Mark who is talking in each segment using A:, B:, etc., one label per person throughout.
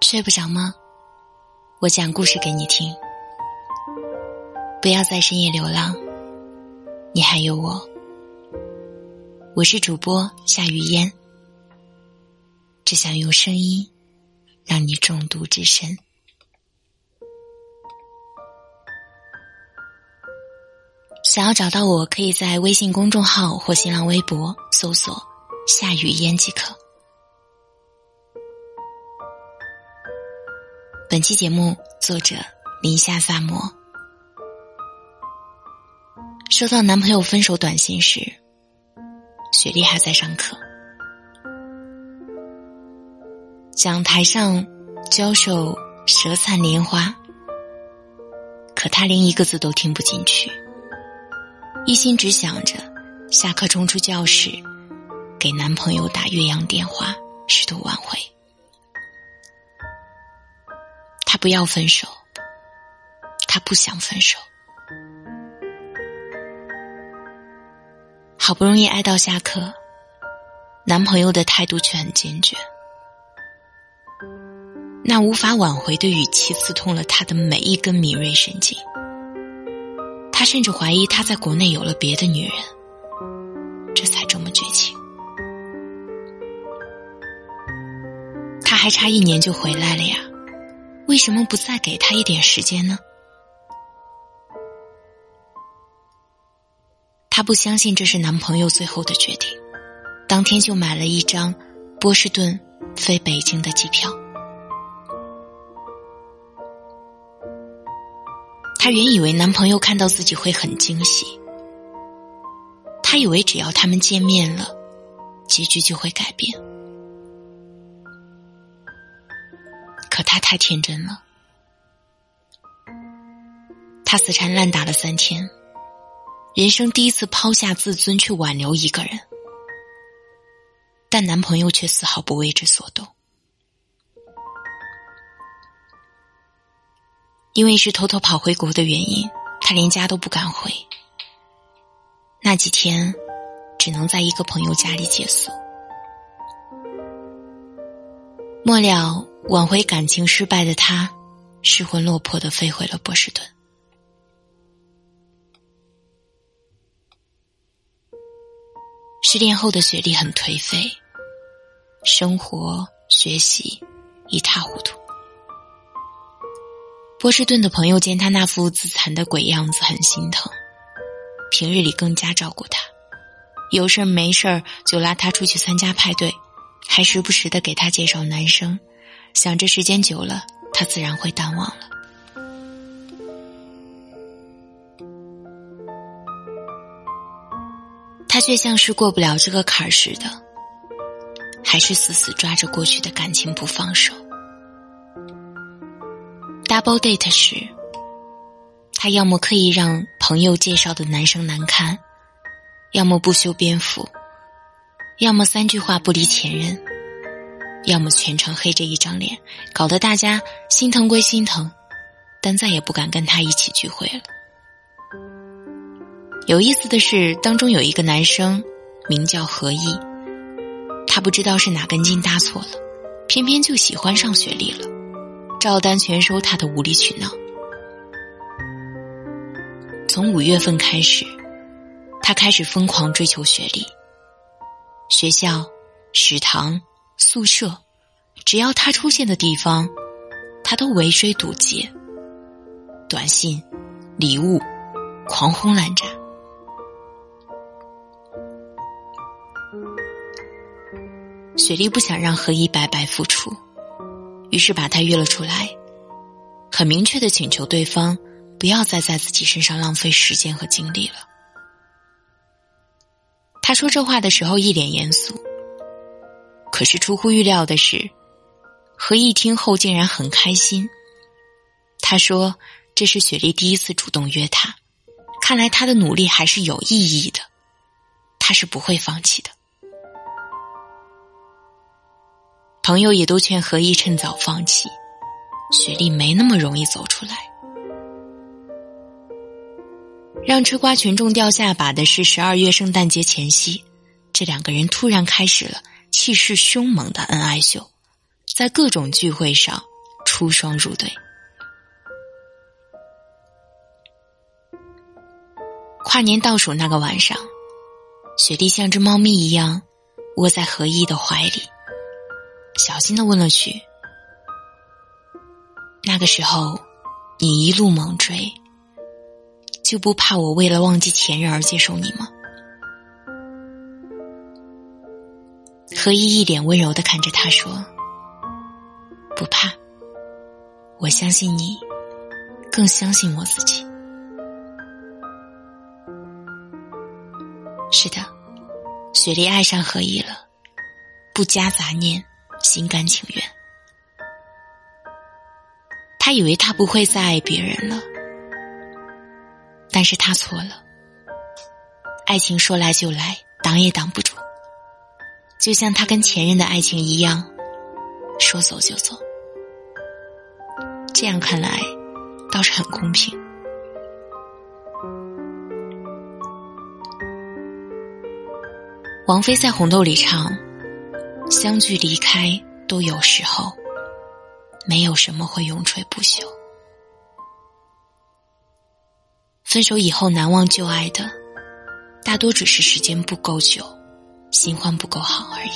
A: 睡不着吗？我讲故事给你听。不要在深夜流浪，你还有我。我是主播夏雨嫣，只想用声音让你中毒至深。想要找到我，可以在微信公众号或新浪微博搜索“夏雨嫣”即可。本期节目作者林夏萨摩。收到男朋友分手短信时，雪莉还在上课，讲台上教授舌灿莲花，可她连一个字都听不进去，一心只想着下课冲出教室，给男朋友打岳阳电话，试图挽回。他不要分手，他不想分手。好不容易挨到下课，男朋友的态度却很坚决。那无法挽回的语气刺痛了他的每一根敏锐神经。他甚至怀疑他在国内有了别的女人，这才这么绝情。他还差一年就回来了呀。为什么不再给他一点时间呢？她不相信这是男朋友最后的决定，当天就买了一张波士顿飞北京的机票。她原以为男朋友看到自己会很惊喜，她以为只要他们见面了，结局就会改变。他太天真了，他死缠烂打了三天，人生第一次抛下自尊去挽留一个人，但男朋友却丝毫不为之所动。因为是偷偷跑回国的原因，他连家都不敢回。那几天，只能在一个朋友家里借宿。末了。挽回感情失败的他，失魂落魄的飞回了波士顿。失恋后的雪莉很颓废，生活、学习一塌糊涂。波士顿的朋友见他那副自残的鬼样子，很心疼，平日里更加照顾他，有事没事就拉他出去参加派对，还时不时的给他介绍男生。想着时间久了，他自然会淡忘了。他却像是过不了这个坎儿似的，还是死死抓着过去的感情不放手。Double date 时，他要么刻意让朋友介绍的男生难堪，要么不修边幅，要么三句话不离前任。要么全程黑着一张脸，搞得大家心疼归心疼，但再也不敢跟他一起聚会了。有意思的是，当中有一个男生名叫何毅，他不知道是哪根筋搭错了，偏偏就喜欢上雪莉了，照单全收他的无理取闹。从五月份开始，他开始疯狂追求雪莉，学校、食堂。宿舍，只要他出现的地方，他都围追堵截。短信、礼物，狂轰滥炸。雪莉不想让何一白白付出，于是把他约了出来，很明确的请求对方不要再在自己身上浪费时间和精力了。他说这话的时候一脸严肃。可是出乎预料的是，何毅听后竟然很开心。他说：“这是雪莉第一次主动约他，看来他的努力还是有意义的，他是不会放弃的。”朋友也都劝何毅趁早放弃，雪莉没那么容易走出来。让吃瓜群众掉下巴的是，十二月圣诞节前夕，这两个人突然开始了。气势凶猛的恩爱秀，在各种聚会上出双入对。跨年倒数那个晚上，雪莉像只猫咪一样窝在何一的怀里，小心的问了句：“那个时候，你一路猛追，就不怕我为了忘记前任而接受你吗？”何一一脸温柔的看着他说：“不怕，我相信你，更相信我自己。”是的，雪莉爱上何一了，不加杂念，心甘情愿。他以为他不会再爱别人了，但是他错了。爱情说来就来，挡也挡不住。就像他跟前任的爱情一样，说走就走。这样看来，倒是很公平。王菲在《红豆》里唱：“相聚离开都有时候，没有什么会永垂不朽。分手以后难忘旧爱的，大多只是时间不够久，新欢不够好而已。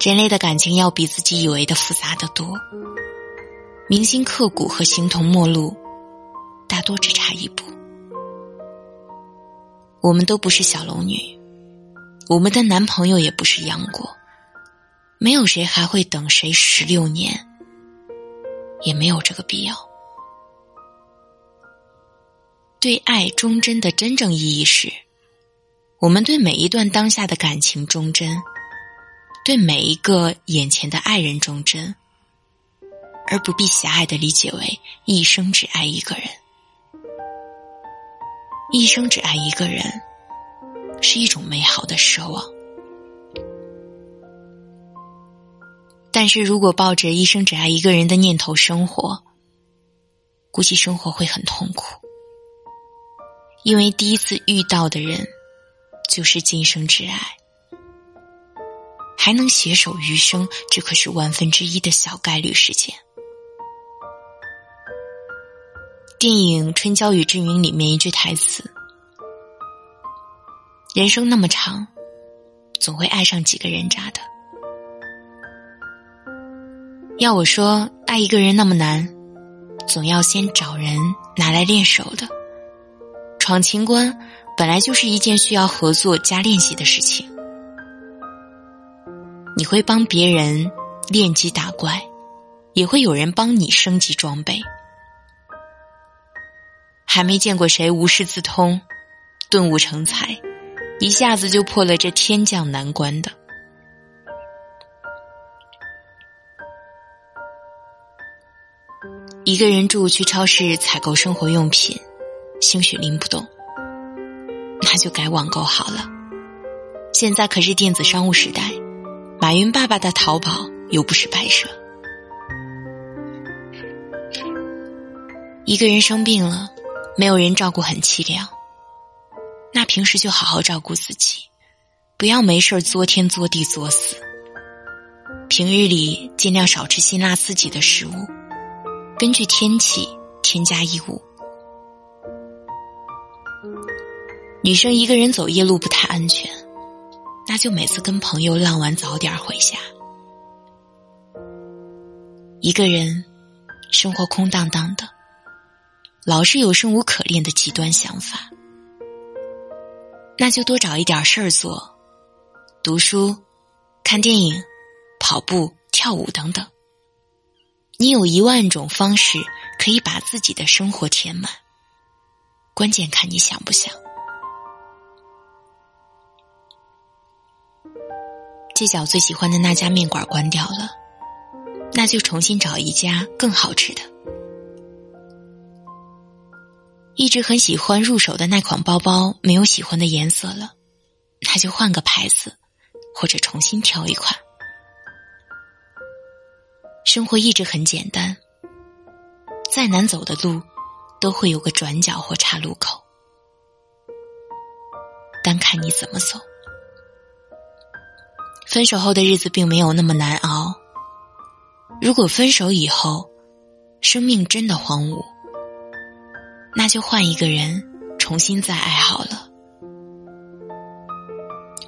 A: 人类的感情要比自己以为的复杂的多，铭心刻骨和形同陌路，大多只差一步。”我们都不是小龙女，我们的男朋友也不是杨过，没有谁还会等谁十六年，也没有这个必要。对爱忠贞的真正意义是，我们对每一段当下的感情忠贞，对每一个眼前的爱人忠贞，而不必狭隘的理解为一生只爱一个人。一生只爱一个人，是一种美好的奢望。但是如果抱着一生只爱一个人的念头生活，估计生活会很痛苦。因为第一次遇到的人，就是今生挚爱，还能携手余生，这可是万分之一的小概率事件。电影《春娇与志明》里面一句台词：“人生那么长，总会爱上几个人渣的。”要我说，爱一个人那么难，总要先找人拿来练手的。闯情关本来就是一件需要合作加练习的事情。你会帮别人练级打怪，也会有人帮你升级装备。还没见过谁无师自通、顿悟成才，一下子就破了这天降难关的。一个人住去超市采购生活用品，兴许拎不动，那就改网购好了。现在可是电子商务时代，马云爸爸的淘宝又不是摆设。一个人生病了。没有人照顾很凄凉，那平时就好好照顾自己，不要没事作天作地作死。平日里尽量少吃辛辣刺激的食物，根据天气添加衣物。女生一个人走夜路不太安全，那就每次跟朋友浪完早点回家。一个人生活空荡荡的。老是有生无可恋的极端想法，那就多找一点事儿做，读书、看电影、跑步、跳舞等等。你有一万种方式可以把自己的生活填满，关键看你想不想。街角最喜欢的那家面馆关掉了，那就重新找一家更好吃的。一直很喜欢入手的那款包包没有喜欢的颜色了，那就换个牌子，或者重新挑一款。生活一直很简单，再难走的路，都会有个转角或岔路口，单看你怎么走。分手后的日子并没有那么难熬。如果分手以后，生命真的荒芜，那就换一个人重新再爱好了。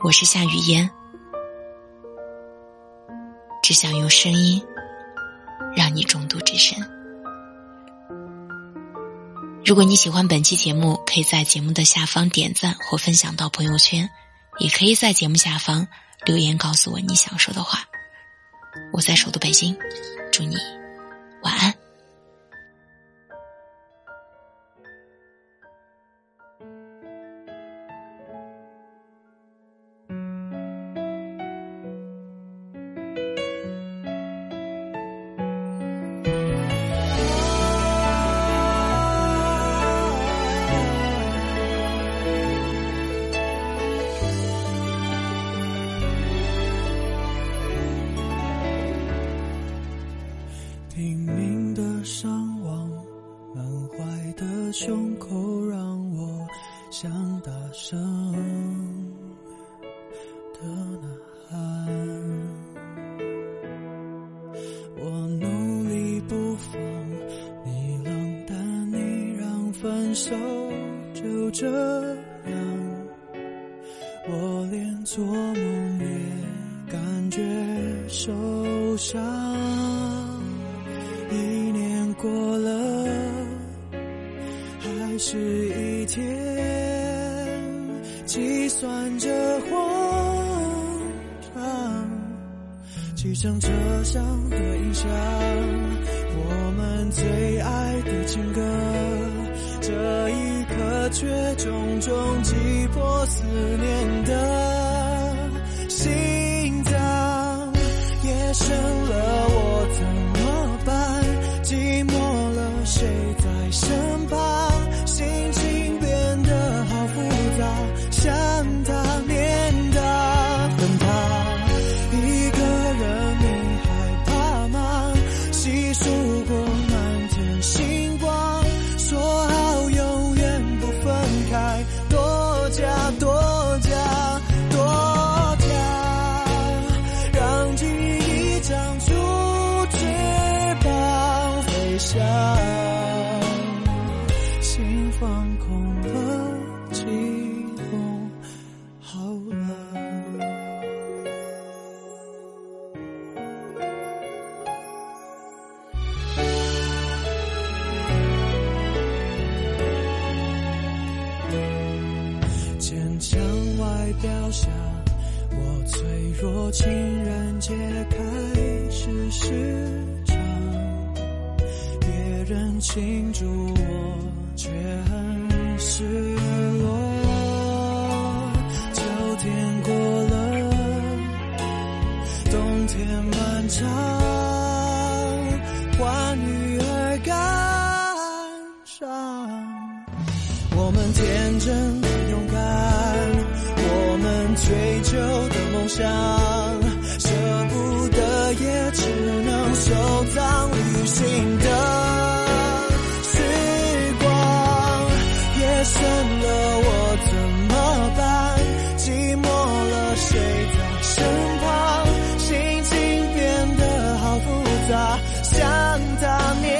A: 我是夏雨嫣，只想用声音让你中毒至深。如果你喜欢本期节目，可以在节目的下方点赞或分享到朋友圈，也可以在节目下方留言告诉我你想说的话。我在首都北京，祝你晚安。
B: 手就这样，我连做梦也感觉受伤，一年过了。还是一天，计算着慌张，汽车上的音响，我们最爱的情歌，这一刻却重重击破思念的心脏，夜深了我怎么办？寂寞了谁在身掉下，我脆弱，情人节开始时长，别人庆祝我却很失落。秋天过了，冬天漫长，换女儿感伤，我们天真。追求的梦想，舍不得也只能收藏旅行的时光。夜深了，我怎么办？寂寞了，谁在身旁？心情变得好复杂，想他念